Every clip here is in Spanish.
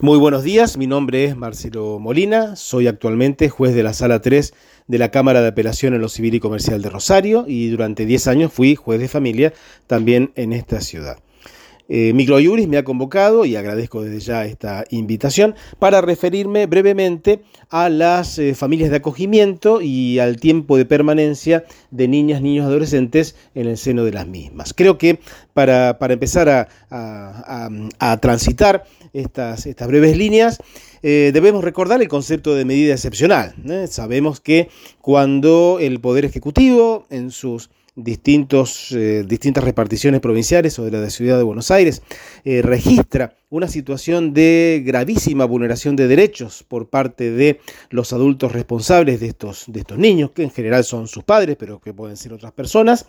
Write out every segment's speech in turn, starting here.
Muy buenos días, mi nombre es Marcelo Molina, soy actualmente juez de la Sala 3 de la Cámara de Apelación en lo Civil y Comercial de Rosario y durante 10 años fui juez de familia también en esta ciudad. Eh, Microjuris me ha convocado, y agradezco desde ya esta invitación, para referirme brevemente a las eh, familias de acogimiento y al tiempo de permanencia de niñas, niños, adolescentes en el seno de las mismas. Creo que para, empezar a, transitar estas, estas, breves líneas, eh, debemos recordar el concepto de medida excepcional. Sabemos que cuando el Poder Ejecutivo, en sus distintos, eh, distintas reparticiones provinciales o de la ciudad de Buenos Aires, eh, registra una situación de gravísima vulneración de derechos por parte de los adultos responsables de estos, de estos niños, que en general son sus padres, pero que pueden ser otras personas,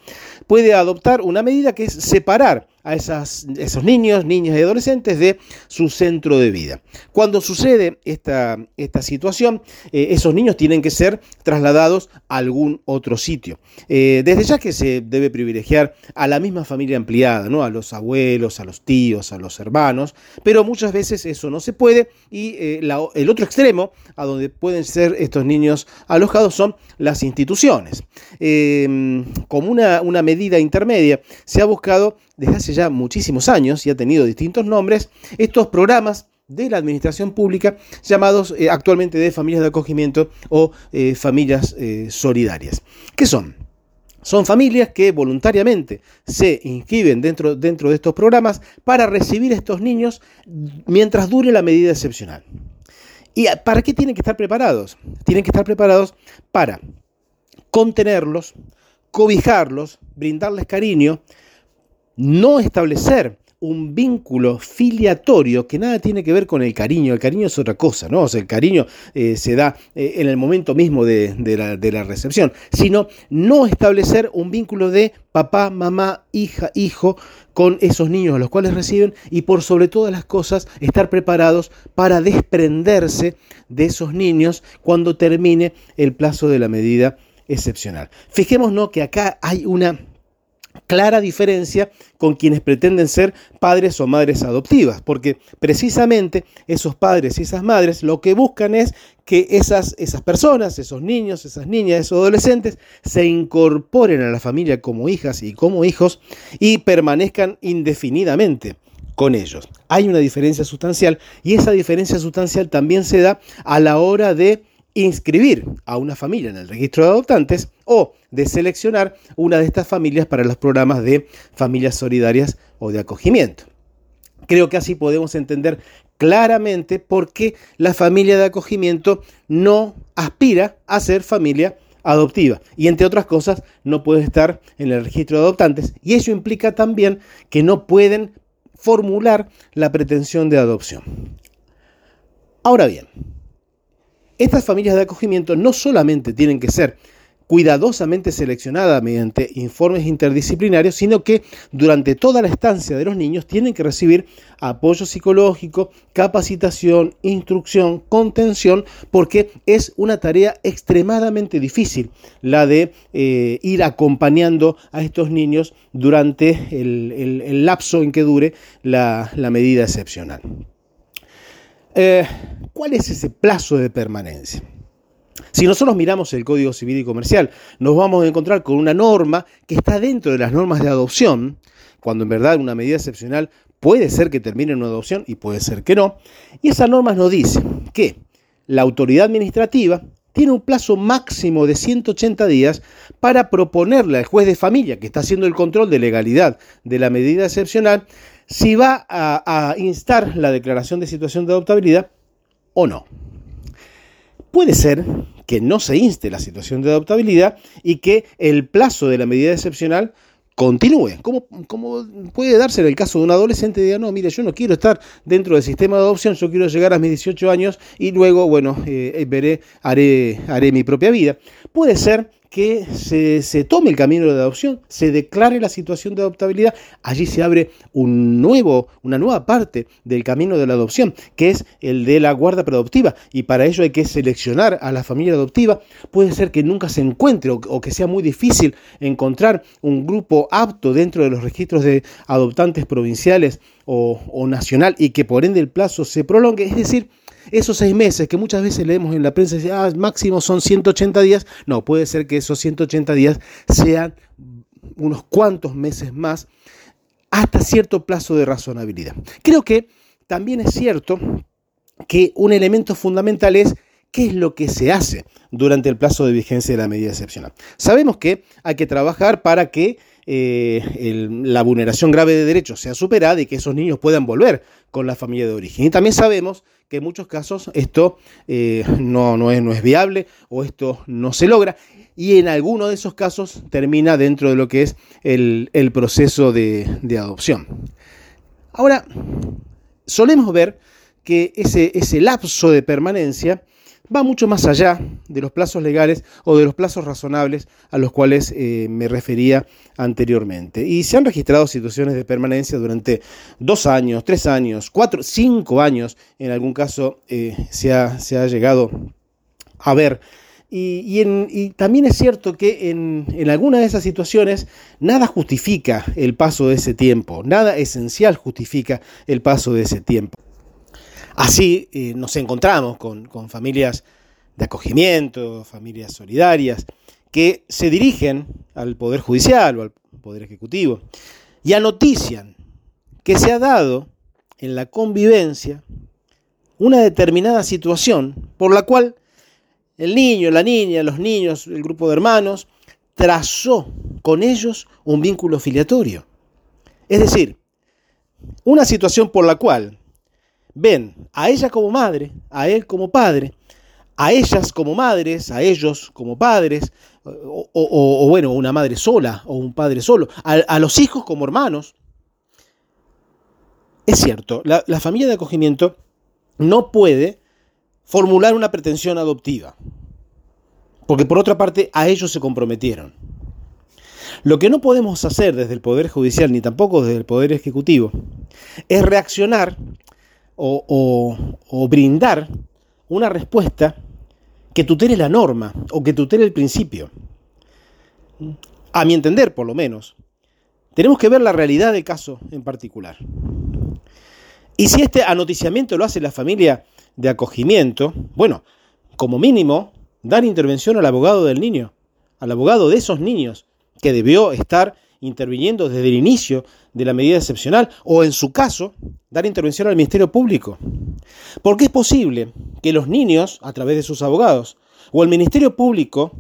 puede adoptar una medida que es separar a esas, esos niños, niñas y adolescentes de su centro de vida. Cuando sucede esta, esta situación, eh, esos niños tienen que ser trasladados a algún otro sitio. Eh, desde ya que se debe privilegiar a la misma familia ampliada, ¿no? a los abuelos, a los tíos, a los hermanos, pero muchas veces eso no se puede y eh, el otro extremo a donde pueden ser estos niños alojados son las instituciones. Em, como una, una medida intermedia se ha buscado desde hace ya muchísimos años y ha tenido distintos nombres estos programas de la administración pública llamados eh, actualmente de familias de acogimiento o eh, familias solidarias. ¿Qué son? Son familias que voluntariamente se inscriben dentro, dentro de estos programas para recibir a estos niños mientras dure la medida excepcional. ¿Y para qué tienen que estar preparados? Tienen que estar preparados para contenerlos, cobijarlos, brindarles cariño, no establecer un vínculo filiatorio que nada tiene que ver con el cariño. El cariño es otra cosa, ¿no? O sea, el cariño eh, se da eh, en el momento mismo de, la, de, la, recepción, sino no establecer un vínculo de papá, mamá, hija, hijo con esos niños a los cuales reciben y por sobre todas las cosas estar preparados para desprenderse de esos niños cuando termine el plazo de la medida excepcional. Fijémonos que acá hay una clara diferencia con quienes pretenden ser padres o madres adoptivas, porque precisamente esos padres y esas madres lo que buscan es que esas, esas personas, esos niños, esas niñas, esos adolescentes se incorporen a la familia como hijas y como hijos y permanezcan indefinidamente con ellos. Hay una diferencia sustancial y esa diferencia sustancial también se da a la hora de inscribir a una familia en el registro de adoptantes o de seleccionar una de estas familias para los programas de familias solidarias o de acogimiento. Creo que así podemos entender claramente por qué la familia de acogimiento no aspira a ser familia adoptiva y entre otras cosas no puede estar en el registro de adoptantes y eso implica también que no pueden formular la pretensión de adopción. Ahora bien, estas familias de acogimiento no solamente tienen que ser cuidadosamente seleccionadas mediante informes interdisciplinarios, sino que durante toda la estancia de los niños tienen que recibir apoyo psicológico, capacitación, instrucción, contención, porque es una tarea extremadamente difícil la de eh, ir acompañando a estos niños durante el, lapso en que dure la medida excepcional. Eh, ¿Cuál es ese plazo de permanencia? Si nosotros miramos el Código Civil y Comercial, nos vamos a encontrar con una norma que está dentro de las normas de adopción, cuando en verdad una medida excepcional puede ser que termine en una adopción y puede ser que no. Y esa norma nos dice que la autoridad administrativa tiene un plazo máximo de 180 días para proponerle al juez de familia que está haciendo el control de legalidad de la medida excepcional si va a, instar la declaración de situación de adoptabilidad o no. Puede ser que no se inste la situación de adoptabilidad y que el plazo de la medida excepcional continúe. ¿Cómo, puede darse en el caso de un adolescente diga, no, mire, yo no quiero estar dentro del sistema de adopción, yo quiero llegar a mis 18 años y luego, bueno, eh, veré, haré, haré mi propia vida? Puede ser que se, tome el camino de adopción, se declare la situación de adoptabilidad, allí se abre un nuevo, una nueva parte del camino de la adopción, que es el de la guarda preadoptiva, y para ello hay que seleccionar a la familia adoptiva. Puede ser que nunca se encuentre o, o que sea muy difícil encontrar un grupo apto dentro de los registros de adoptantes provinciales o, nacional y que por ende el plazo se prolongue, es decir, esos seis meses que muchas veces leemos en la prensa, y ah, máximo son 180 días, no, puede ser que esos 180 días sean unos cuantos meses más hasta cierto plazo de razonabilidad. Creo que también es cierto que un elemento fundamental es qué es lo que se hace durante el plazo de vigencia de la medida excepcional. Sabemos que hay que trabajar para que eh, la vulneración grave de derechos sea superada y que esos niños puedan volver con la familia de origen. Y también sabemos que en muchos casos esto eh, no, no, es, no es viable o esto no se logra y en alguno de esos casos termina dentro de lo que es el, proceso de, de, adopción. Ahora, solemos ver que ese, ese lapso de permanencia va mucho más allá de los plazos legales o de los plazos razonables a los cuales eh, me refería anteriormente. Y se han registrado situaciones de permanencia durante dos años, tres años, cuatro, cinco años, en algún caso eh, se, ha, llegado a ver. Y, también es cierto que en, en algunas de esas situaciones nada justifica el paso de ese tiempo, nada esencial justifica el paso de ese tiempo. Así eh, nos encontramos con, familias de acogimiento, familias solidarias, que se dirigen al Poder Judicial o al Poder Ejecutivo y anotician que se ha dado en la convivencia una determinada situación por la cual el niño, la niña, los niños, el grupo de hermanos, trazó con ellos un vínculo filiatorio. Es decir, una situación por la cual ven a ella como madre, a él como padre, a ellas como madres, a ellos como padres, o, bueno, una madre sola o un padre solo, a, los hijos como hermanos. Es cierto, la, familia de acogimiento no puede formular una pretensión adoptiva, porque por otra parte a ellos se comprometieron. Lo que no podemos hacer desde el Poder Judicial ni tampoco desde el Poder Ejecutivo es reaccionar o, brindar una respuesta que tutele la norma o que tutele el principio. A mi entender, por lo menos, tenemos que ver la realidad del caso en particular. Y si este anoticiamiento lo hace la familia de acogimiento, bueno, como mínimo, dar intervención al abogado del niño, al abogado de esos niños, que debió estar interviniendo desde el inicio de la medida excepcional o en su caso dar intervención al Ministerio Público. Porque es posible que los niños, a través de sus abogados, o el Ministerio Público,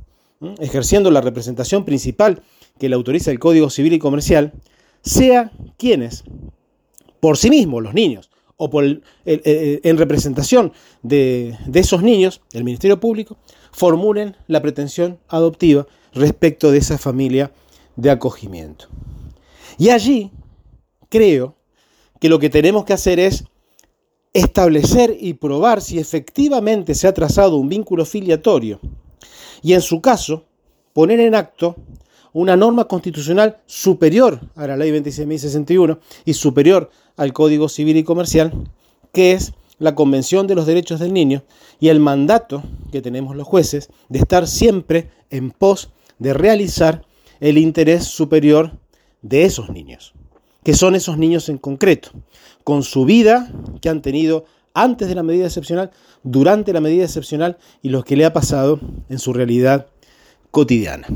ejerciendo la representación principal que le autoriza el Código Civil y Comercial, sea quienes, por sí mismos, los niños, o en representación de, de esos niños, el Ministerio Público, formulen la pretensión adoptiva respecto de esa familia de acogimiento. Y allí creo que lo que tenemos que hacer es establecer y probar si efectivamente se ha trazado un vínculo filiatorio y en su caso poner en acto una norma constitucional superior a la ley 26.061 y superior al Código Civil y Comercial, que es la Convención de los Derechos del Niño y el mandato que tenemos los jueces de estar siempre en pos de realizar el interés superior de esos niños, que son esos niños en concreto, con su vida que han tenido antes de la medida excepcional, durante la medida excepcional y lo que le ha pasado en su realidad cotidiana.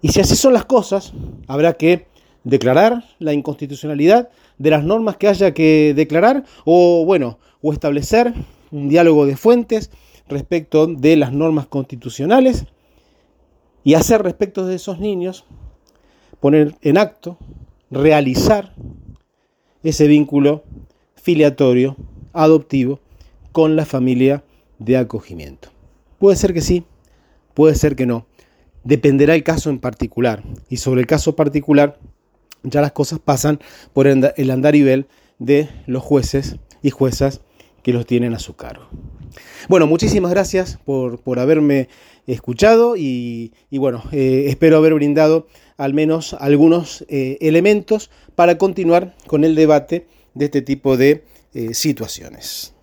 Y si así son las cosas, habrá que declarar la inconstitucionalidad de las normas que haya que declarar o bueno, o establecer un diálogo de fuentes respecto de las normas constitucionales y hacer respecto de esos niños, poner en acto, realizar ese vínculo filiatorio, adoptivo, con la familia de acogimiento. Puede ser que sí, puede ser que no. Dependerá el caso en particular. Y sobre el caso particular, ya las cosas pasan por el andarivel de los jueces y juezas que los tienen a su cargo. Bueno, muchísimas gracias por, por haberme escuchado y, bueno, eh, espero haber brindado al menos algunos eh, elementos para continuar con el debate de este tipo de eh, situaciones.